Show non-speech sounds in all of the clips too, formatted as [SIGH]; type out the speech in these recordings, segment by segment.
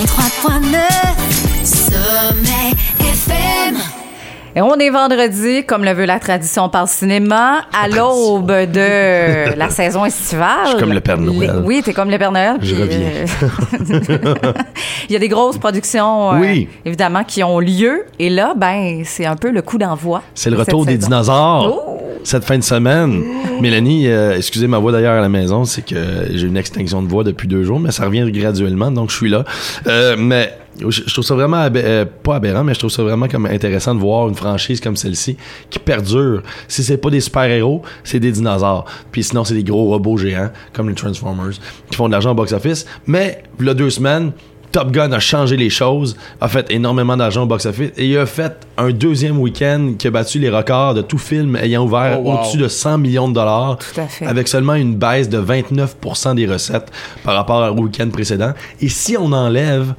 103.9 Sommet FM. Et on est vendredi, comme le veut la tradition, on parle cinéma, à l'aube de la saison estivale. Je suis comme le Père Noël. Les- oui, t'es comme le Père Noël. Je puis, euh, [LAUGHS] Il y a des grosses productions, euh, Oui. évidemment, qui ont lieu. Et là, ben, c'est un peu le coup d'envoi. C'est le retour des saison. dinosaures. Oh! Cette fin de semaine. Mélanie, euh, excusez ma voix d'ailleurs à la maison, c'est que j'ai une extinction de voix depuis deux jours, mais ça revient graduellement, donc je suis là. Euh, mais je, trouve ça vraiment, euh, pas aberrant, mais je trouve ça vraiment comme intéressant de voir une franchise comme celle-ci qui perdure. Si c'est pas des super-héros, c'est des dinosaures. Puis sinon, c'est des gros robots géants, comme les Transformers, qui font de l'argent au box-office. Mais, il y a deux semaines, Top Gun a changé les choses, a fait énormément d'argent au box-office et il a fait un deuxième week-end qui a battu les records de tout film ayant ouvert Oh, wow. au-dessus de 100 millions de dollars. Tout à fait. Avec seulement une baisse de 29% des recettes par rapport au week-end précédent. Et si on enlève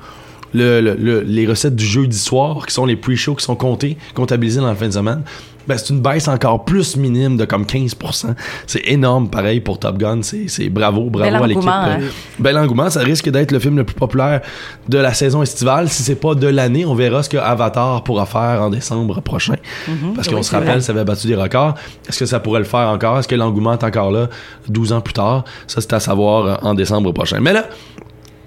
le- le- le- les recettes du jeudi soir, qui sont les pre-shows qui sont comptés, comptabilisés dans la fin de semaine, ben c'est une baisse encore plus minime de comme 15%. C'est énorme, pareil, pour Top Gun. C'est bravo, bravo à l'équipe. hein. Bel engouement. Ça risque d'être le film le plus populaire de la saison estivale. Si c'est pas de l'année, on verra ce que Avatar pourra faire en décembre prochain. Parce qu'on Oui, se rappelle, vrai. ça avait battu des records. Est-ce que ça pourrait le faire encore? Est-ce que l'engouement est encore là 12 ans plus tard? Ça, c'est à savoir en décembre prochain. Mais là,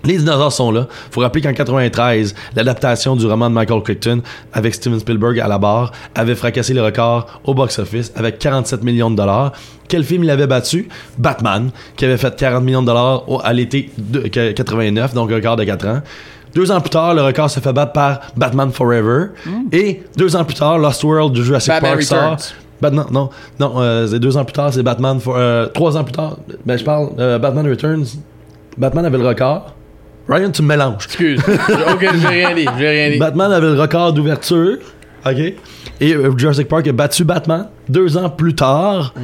les dinosaures sont là. Faut rappeler qu'en 93, l'adaptation du roman de Michael Crichton avec Steven Spielberg à la barre avait fracassé le record au box-office avec 47 millions de dollars. Quel film il avait battu? Batman, qui avait fait 40 millions de dollars au- à l'été de 89, donc un record de 4 ans. Deux ans plus tard, le record se fait battre par Batman Forever. Et deux ans plus tard, Lost World de Jurassic Batman Park sort. Batman, non, non, euh, c'est deux ans plus tard, c'est Batman. For, euh, trois ans plus tard, ben je parle, euh, Batman Returns. Batman avait le record. Ryan, tu me mélanges. Excuse. ok, j'ai rien dit. J'ai rien dit. Batman avait le record d'ouverture. OK? Et euh, Jurassic Park a battu Batman. Deux ans plus tard.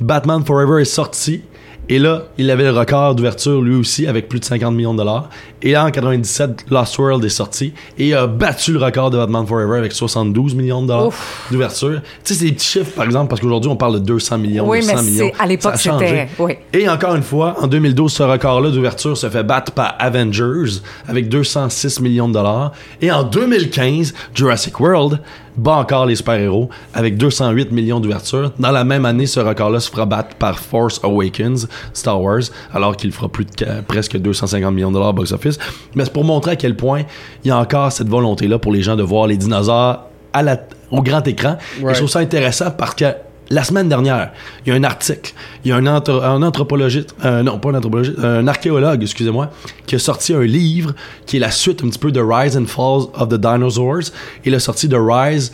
Batman Forever est sorti. Et là, il avait le record d'ouverture lui aussi avec plus de 50 millions de dollars. Et là, en 97, Lost World est sorti et a battu le record de Batman Forever avec 72 millions de dollars d'ouverture. Tu sais, c'est des petits chiffres, par exemple, parce qu'aujourd'hui, on parle de 200 millions, Oui, 200 mais millions. c'est- à l'époque, c'était- oui. Et encore une fois, en 2012, ce record-là d'ouverture se fait battre par Avengers avec 206 millions de dollars. Et en 2015, Jurassic World bat encore les super-héros avec 208 millions d'ouverture. Dans la même année, ce record-là se fera battre par Force Awakens, Star Wars, alors qu'il fera plus de presque 250 millions de dollars au box-office. Mais c'est pour montrer à quel point il y a encore cette volonté-là pour les gens de voir les dinosaures à la- au grand écran. Et je trouve ça intéressant parce que la semaine dernière, il y a un article, il y a un, euh, non pas un anthropologiste, un archéologue, excusez-moi, qui a sorti un livre qui est la suite un petit peu de Rise and Falls of the Dinosaurs. Il a sorti The Rise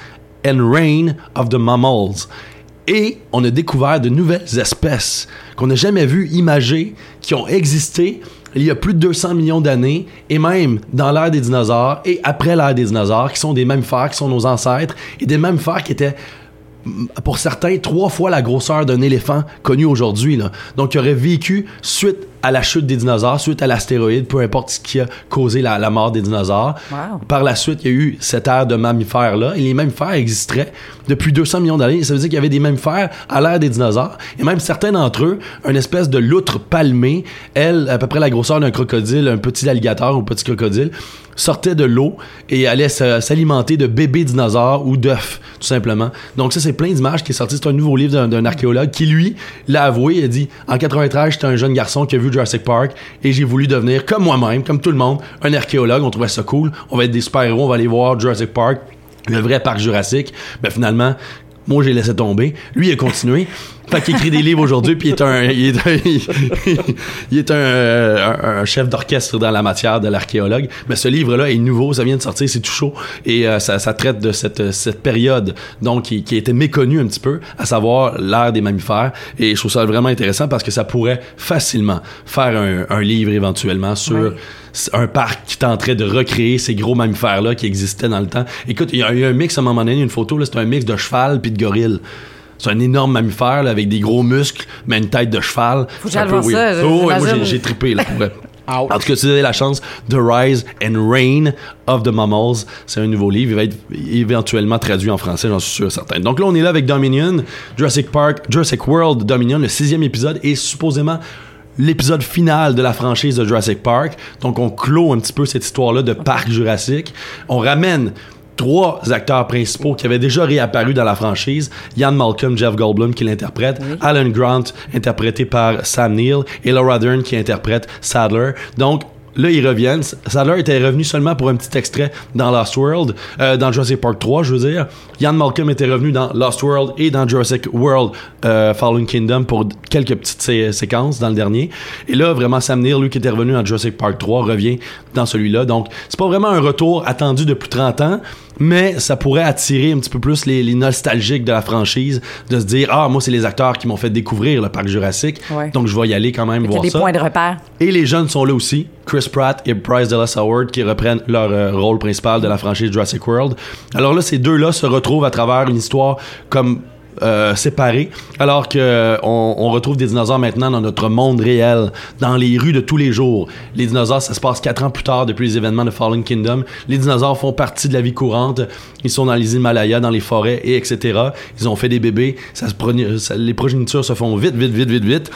and Reign of the Mammals. Et on a découvert de nouvelles espèces qu'on n'a jamais vues imagées, qui ont existé il y a plus de 200 millions d'années, et même dans l'ère des dinosaures et après l'ère des dinosaures, qui sont des mammifères, qui sont nos ancêtres, et des mammifères qui étaient pour certains, trois fois la grosseur d'un éléphant connu aujourd'hui. Donc, qui aurait vécu suite à la chute des dinosaures, suite à l'astéroïde, peu importe ce qui a causé la, la mort des dinosaures. Wow. Par la suite, il y a eu cette ère de mammifères-là. Et les mammifères existeraient depuis 200 millions d'années. Ça veut dire qu'il y avait des mammifères à l'ère des dinosaures. Et même certains d'entre eux, une espèce de loutre palmée, elle, à peu près la grosseur d'un crocodile, un petit alligator ou petit crocodile, sortait de l'eau et allait s'alimenter de bébés dinosaures ou d'œufs, tout simplement. Donc ça, c'est plein d'images qui est sorti. C'est un nouveau livre d'un- d'un archéologue qui, lui, l'a avoué. Il a dit, en 93, j'étais un jeune garçon qui a vu Jurassic Park et j'ai voulu devenir, comme moi-même, comme tout le monde, un archéologue. On trouvait ça cool. On va être des super-héros. On va aller voir Jurassic Park, le vrai parc jurassique. Mais finalement, moi, j'ai laissé tomber. Lui, il a continué. Fait qu'il écrit des livres aujourd'hui, puis il est un, il est un, [LAUGHS] il est un, euh, un- un chef d'orchestre dans la matière de l'archéologue. Mais ce livre-là est nouveau, ça vient de sortir, c'est tout chaud, et euh, ça, ça traite de cette, cette période, donc qui, qui a été méconnue un petit peu, à savoir l'ère des mammifères. Et je trouve ça vraiment intéressant parce que ça pourrait facilement faire un, un livre éventuellement sur Ouais. un parc qui tenterait de recréer ces gros mammifères-là qui existaient dans le temps. Écoute, il y a eu un mix à un moment donné, une photo, là, c'est un mix de cheval puis de gorille. C'est un énorme mammifère là, avec des gros muscles, mais une tête de cheval. Faut que un peu ça. Oh, ouais, moi, j'imagine. j'ai- trippé là, pour. [LAUGHS] En tout cas, si vous avez la chance, The Rise and Reign of the Mammals, c'est un nouveau livre. Il va être éventuellement traduit en français, j'en suis sûr certain. Donc là, on est là avec Dominion, Jurassic Park, Jurassic World Dominion, le sixième épisode, et supposément l'épisode final de la franchise de Jurassic Park. Donc, on clôt un petit peu cette histoire-là de parc jurassique. On ramène trois acteurs principaux qui avaient déjà réapparu dans la franchise. Ian Malcolm, Jeff Goldblum qui l'interprète, Alan Grant interprété par Sam Neill et Laura Dern qui interprète Sadler. Donc Là, ils reviennent. Sadler était revenu seulement pour un petit extrait dans Lost World, euh, dans Jurassic Park 3, je veux dire. Ian Malcolm était revenu dans Lost World et dans Jurassic World euh, Fallen Kingdom pour quelques petites sé- séquences dans le dernier. Et là, vraiment, Sam Neill, lui qui était revenu dans Jurassic Park 3, revient dans celui-là. Donc, c'est pas vraiment un retour attendu depuis 30 ans, mais ça pourrait attirer un petit peu plus les, les nostalgiques de la franchise, de se dire, ah, moi, c'est les acteurs qui m'ont fait découvrir le parc Jurassic. Ouais. Donc, je vais y aller quand même Il y a voir des ça. points de repère. Et les jeunes sont là aussi. Chris Pratt et Bryce Dallas Howard qui reprennent leur euh, rôle principal de la franchise Jurassic World. Alors là, ces deux-là se retrouvent à travers une histoire comme euh, séparée, alors que on, on retrouve des dinosaures maintenant dans notre monde réel, dans les rues de tous les jours. Les dinosaures, ça se passe quatre ans plus tard depuis les événements de Fallen Kingdom. Les dinosaures font partie de la vie courante. Ils sont dans les Himalayas, dans les forêts, et etc. Ils ont fait des bébés. Ça se les progénitures se font vite, vite, vite, vite, vite.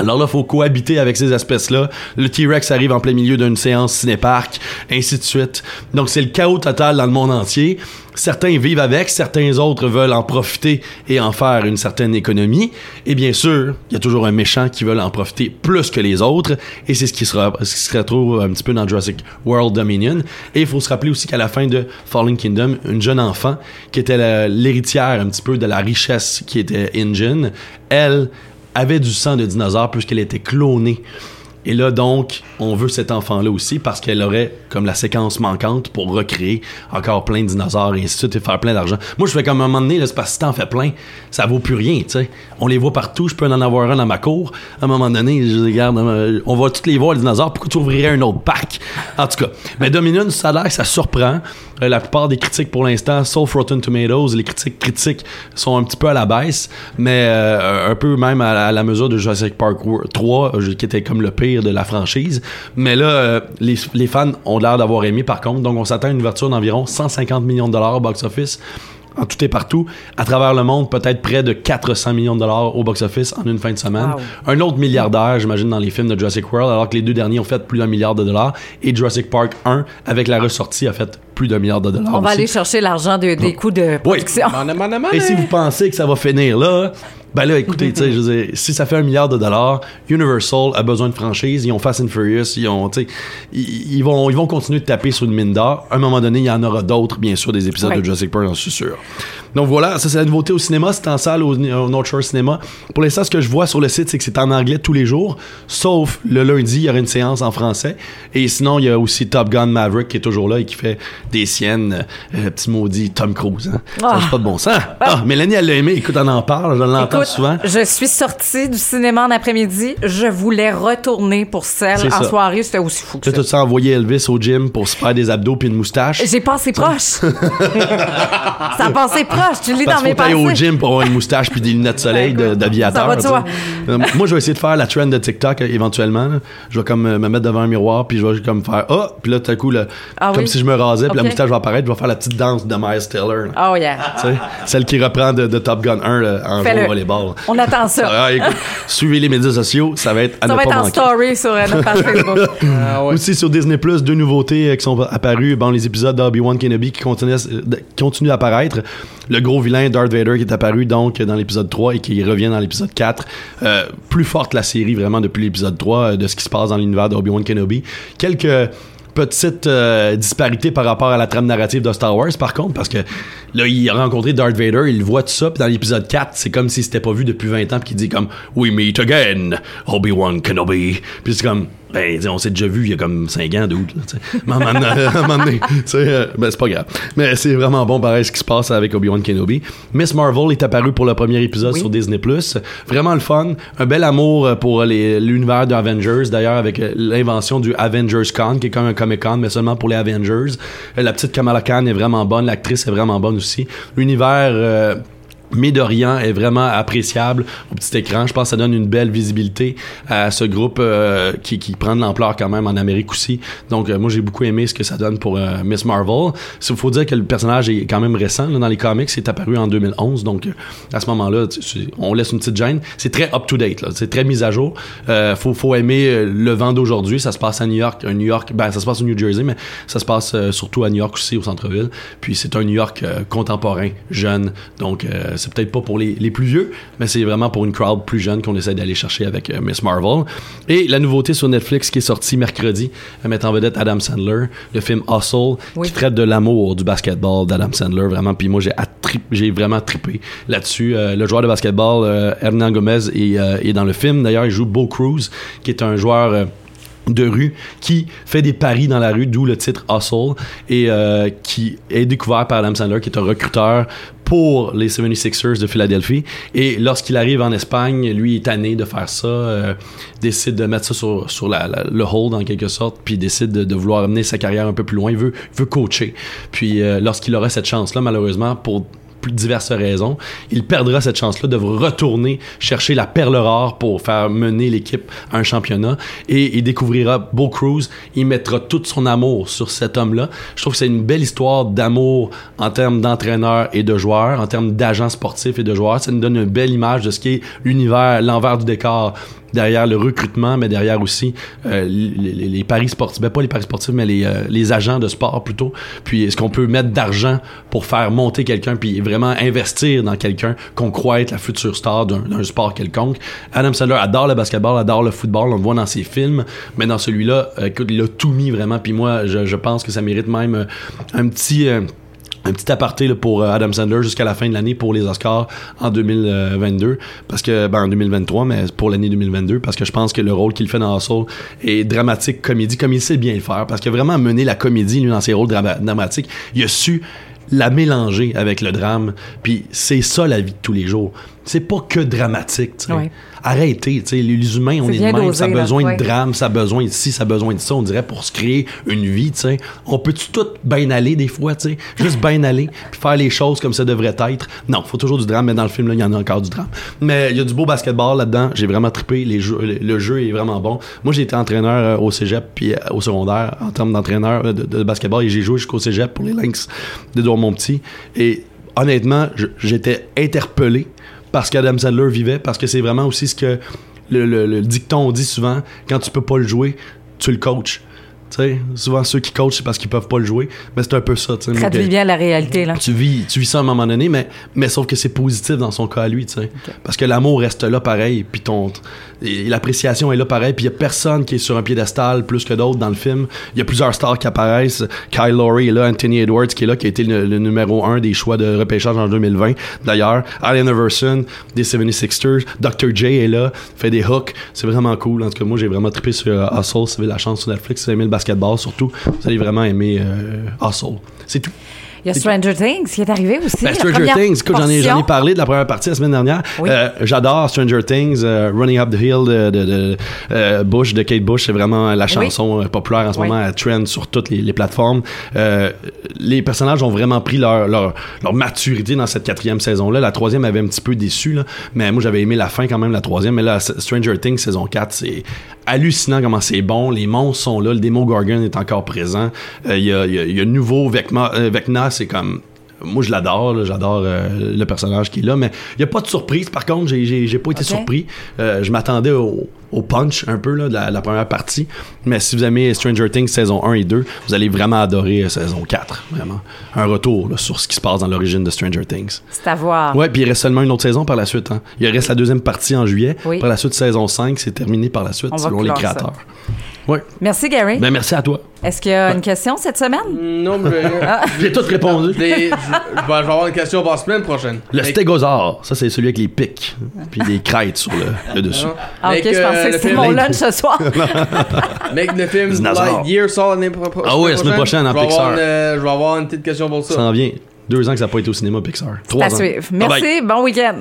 Alors là, faut cohabiter avec ces espèces-là. Le T-Rex arrive en plein milieu d'une séance cinépark, ainsi de suite. Donc c'est le chaos total dans le monde entier. Certains vivent avec, certains autres veulent en profiter et en faire une certaine économie. Et bien sûr, il y a toujours un méchant qui veut en profiter plus que les autres. Et c'est ce qui, sera, se retrouve un petit peu dans Jurassic World Dominion. Et il faut se rappeler aussi qu'à la fin de Fallen Kingdom, une jeune enfant qui était l'héritière un petit peu de la richesse qui était Ingen, elle avait du sang de dinosaure puisqu'elle était clonée. Et là, donc, on veut cet enfant-là aussi parce qu'elle aurait comme la séquence manquante pour recréer encore plein de dinosaures et ainsi de suite et faire plein d'argent. Moi, je fais comme à un moment donné, là, parce que si plein, ça vaut plus rien, tu sais. On les voit partout, je peux en avoir un dans ma cour. À un moment donné, je regarde, euh, on va tous les voir, les dinosaures, pourquoi tu ouvrirais un autre parc? En tout cas, mais Dominion, ça a l'air ça surprend. Euh, la plupart des critiques pour l'instant, sauf Rotten Tomatoes, les critiques critiques sont un petit peu à la baisse, mais euh, un peu même à, la- mesure de Jurassic Park Wor- 3, euh, qui était comme le pire de la franchise. Mais là, euh, les, les fans ont l'air d'avoir aimé par contre, donc on s'attend à une ouverture d'environ 150 millions de dollars au box-office. En tout et partout, à travers le monde, peut-être près de 400 millions de dollars au box-office en une fin de semaine. Wow. Un autre milliardaire, j'imagine, dans les films de Jurassic World, alors que les deux derniers ont fait plus d'un milliard de dollars. Et Jurassic Park 1, avec la ressortie, a fait plus d'un milliard de dollars. On va aussi. aller chercher l'argent de- des coûts de production. Mana. Et si vous pensez que ça va finir là, ben là, écoutez, tu sais, je veux dire, si ça fait un milliard de dollars, Universal a besoin de franchise, ils ont Fast and Furious, ils ont, tu sais, ils, ils vont, ils vont continuer de taper sur une mine d'or. À un moment donné, il y en aura d'autres, bien sûr, des épisodes Ouais. de Jurassic Park, j'en suis sûr. Donc voilà, ça c'est la nouveauté au cinéma, c'est en salle au, au North Shore Cinema. Pour l'instant, ce que je vois sur le site, c'est que c'est en anglais tous les jours, sauf le lundi, il y aura une séance en français. Et sinon, il y a aussi Top Gun Maverick qui est toujours là et qui fait des siennes, euh, petit maudit Tom Cruise. Hein? Ça Ah. n'a pas de bon sens. Ah, Mélanie, elle l'a aimé. Écoute, on en parle, je l'entends souvent. je suis sortie du cinéma en après-midi. Je voulais retourner pour celle en ça. soirée. C'était aussi fou que Tu as ça. tout ça envoyé Elvis au gym pour se faire des abdos puis une moustache? J'ai passé proche. [LAUGHS] ça a passé proche. Tu lis Parce dans mes pensées. au gym pour avoir une moustache puis des lunettes de soleil d'aviateur. Euh, Moi, je vais essayer de faire la trend de TikTok euh, éventuellement. Je vais comme euh, me mettre devant un miroir puis je vais comme faire oh puis là tout à coup le- Ah comme oui? si je me rasais puis la moustache va apparaître, je vais faire la petite danse de Miles là. Oh yeah. Tu sais, celle qui reprend de, de Top Gun 1 là, en jouant au volleyball. On attend ça. Ah, écoute, [LAUGHS] suivez les médias sociaux, ça va être à Ça ne va pas être en story sur euh, notre page Facebook. [LAUGHS] Ah ouais. Aussi sur Disney Plus, deux nouveautés euh, qui sont apparues. Bon, les épisodes d'Obi-Wan Kenobi qui continuent, euh, continuent d'apparaître. Le gros vilain Darth Vader qui est apparu donc dans l'épisode 3 et qui revient dans l'épisode 4. Euh, plus forte la série vraiment depuis l'épisode 3 euh, de ce qui se passe dans l'univers d'Obi-Wan Kenobi. Quelques petites euh, disparités par rapport à la trame narrative de Star Wars par contre parce que là il a rencontré Darth Vader il voit tout ça puis dans l'épisode 4 c'est comme s'il s'était pas vu depuis 20 ans puis qu'il dit comme We meet again Obi-Wan Kenobi puis c'est comme ben on s'est déjà vu il y a comme 5 ans d'août. Mais à un moment donné- [LAUGHS] euh, ben c'est pas grave mais c'est vraiment bon pareil ce qui se passe avec Obi-Wan Kenobi Miss Marvel est apparue pour le premier épisode Oui. sur Disney+. Vraiment le fun. Un bel amour euh, pour l'univers de Avengers. D'ailleurs, avec l'invention du Avengers Con, qui est comme un Mais seulement pour les Avengers. Euh, La petite Kamala Khan est vraiment bonne. L'actrice est vraiment bonne aussi. L'univers... mais est vraiment appréciable au petit écran. Je pense que ça donne une belle visibilité à ce groupe euh, qui, qui prend de l'ampleur quand même en Amérique aussi. Donc euh, moi j'ai beaucoup aimé ce que ça donne pour euh, Miss Marvel. Il faut dire que le personnage est quand même récent dans les comics, c'est apparu en 2011. Donc à ce moment-là, on laisse une petite gêne. C'est très up to date, c'est très mis à jour. Faut faut aimer le vent d'aujourd'hui. Ça se passe à New York, un New York, ben ça se passe au New Jersey, mais ça se passe surtout à New York aussi au centre-ville. Puis c'est un New York contemporain, jeune. Donc c'est peut-être pas pour les, les plus vieux, mais c'est vraiment pour une crowd plus jeune qu'on essaie d'aller chercher avec euh, Miss Marvel. Et la nouveauté sur Netflix qui est sortie mercredi, euh, mettant en vedette Adam Sandler, le film Hustle, Oui. qui traite de l'amour du basketball d'Adam Sandler, vraiment. Puis moi j'ai j'ai vraiment trippé là-dessus. Euh, le joueur de basketball, euh, Hernan Gomez, est, euh, est dans le film. D'ailleurs, il joue Bo Cruz, qui est un joueur. euh, de rue qui fait des paris dans la rue, d'où le titre Hustle, et euh, qui est découvert par Adam Sandler, qui est un recruteur pour les 76ers de Philadelphie. Et lorsqu'il arrive en Espagne, lui est tanné de faire ça, euh, décide de mettre ça sur, sur le hold en quelque sorte, puis décide de, vouloir amener sa carrière un peu plus loin. Il veut, veut coacher. Puis euh, lorsqu'il aura cette chance-là, malheureusement, pour diverses raisons, il perdra cette chance-là de retourner chercher la perle rare pour faire mener l'équipe à un championnat et il découvrira Bo Cruz. Il mettra tout son amour sur cet homme-là. Je trouve que c'est une belle histoire d'amour en termes d'entraîneur et de joueur, en termes d'agents sportifs et de joueurs. Ça nous donne une belle image de ce qui est l'univers, l'envers du décor derrière le recrutement, mais derrière aussi euh, les, paris sportifs, ben pas les paris sportifs, mais les, euh, les agents de sport plutôt. Puis est-ce qu'on peut mettre d'argent pour faire monter quelqu'un, puis vraiment investir dans quelqu'un qu'on croit être la future star d'un sport quelconque? Adam Sandler adore le basketball, adore le football, on le voit dans ses films, mais dans celui-là, euh, écoute, il a tout mis vraiment. Puis moi, je, je pense que ça mérite même un petit... un petit aparté pour euh, Adam Sandler jusqu'à la fin de l'année pour les Oscars en 2022 parce que ben en 2023 mais pour l'année 2022 parce que je pense que le rôle qu'il fait dans Hustle est dramatique comédie comme il sait bien le faire. Parce a vraiment mené la comédie lui dans ses rôles drama- dramatiques. Il a su la mélanger avec le drame. Puis c'est ça la vie de tous les jours c'est pas que dramatique. Ouais. arrêtez tu sais. Les humains on C'est est de même. Dosé, ça a là, besoin ouais. de drame ça a besoin de ci ça a besoin de ça. On dirait pour se créer une vie on peut-tu tout bien aller des fois juste bien aller puis faire les choses comme ça devrait être. Non faut toujours du drame mais dans le film il y en a encore du drame. Mais il y a du beau basketball là-dedans. J'ai vraiment trippé. Les jeux, le, le jeu est vraiment bon. Moi j'ai été entraîneur euh, au cégep puis euh, au secondaire en termes d'entraîneur euh, de, de basketball et j'ai joué jusqu'au cégep pour les Lynx de Dormont-Petit et honnêtement j'étais interpellé parce qu'Adam Sandler vivait parce que c'est vraiment aussi ce que le, le- le dicton dit souvent quand tu peux pas le jouer tu le coaches tu sais souvent ceux qui coachent c'est parce qu'ils peuvent pas le jouer mais c'est un peu ça tu sais Traduit Donc, bien la réalité, là. tu vis, tu vis ça à un moment donné, mais, mais sauf que c'est positif dans son cas à lui, tu sais. Parce que l'amour reste là pareil, puis ton, l'appréciation est là pareil, puis il y a personne qui est sur un piédestal plus que d'autres dans le film. Il y a plusieurs stars qui apparaissent. Kyle Lowry est là, Anthony Edwards qui est là, qui a été le, le numéro un des choix de repêchage en 2020. D'ailleurs, Allen Iverson des 76ers, Dr. J est là, fait des hooks. C'est vraiment cool. En tout cas, moi, j'ai vraiment trippé sur euh, Hustle. Si vous avez la chance sur Netflix, aimez le basketball, surtout, vous allez vraiment aimer euh, Hustle. C'est tout. Il y a Stranger Things qui est arrivé aussi. Ben, Stranger Things, j'en ai, ai parlé de la première partie la semaine dernière. Oui. Euh, J'adore Stranger Things, euh, Running Up the Hill de, de, de, euh, Bush, de Kate Bush, c'est vraiment la chanson populaire en ce Oui. moment, elle trend sur toutes les, les plateformes. Les personnages ont vraiment pris leur, leur, leur maturité dans cette quatrième saison-là. La troisième avait un petit peu déçu, là, mais moi j'avais aimé la fin quand même, la troisième. Mais là, Stranger Things saison 4, c'est hallucinant comment c'est bon. Les monstres sont là, le démo Gorgon est encore présent. Il y, a, y a- y a nouveau Vecna, euh, C'est comme moi je l'adore, j'adore euh, le personnage qui est là, mais il n'y a pas de surprise. Par contre, j'ai- pas été surpris. Euh, je m'attendais au, au punch un peu là, de la, la première partie. Mais si vous aimez Stranger Things saison 1 et 2, vous allez vraiment adorer euh, saison 4. Vraiment. Un retour là, sur ce qui se passe dans l'origine de Stranger Things. C'est à voir. Ouais, puis il reste seulement une autre saison par la suite. Hein. Il reste la deuxième partie en juillet. Oui. Par la suite, saison 5, c'est terminé par la suite, On selon les ça. Merci, Gary. Ben, merci à toi. Est-ce qu'il y a une question cette semaine? Non, mais. Ah. [LAUGHS] J'ai tout répondu. Je, l'ai- je- vais je vais avoir une question pour la semaine prochaine. Le Mec- stégosaure, ça c'est celui avec les pics, puis des [LAUGHS] crêtes sur le, le dessus. Non. Ah, ok, je euh, pensais que c'était film- mon lunch ce soir. [LAUGHS] Mec, le film Dinosaure. Lightyear sort l'année pro- pro- Ah oui, la semaine prochaine, en Je vais avoir Pixar. une, euh, Je vais avoir une petite question pour ça. Ça en vient. Deux ans que ça n'a pas été au cinéma Pixar. Trois à ans. suivre. Bye bye. Merci, bon week-end.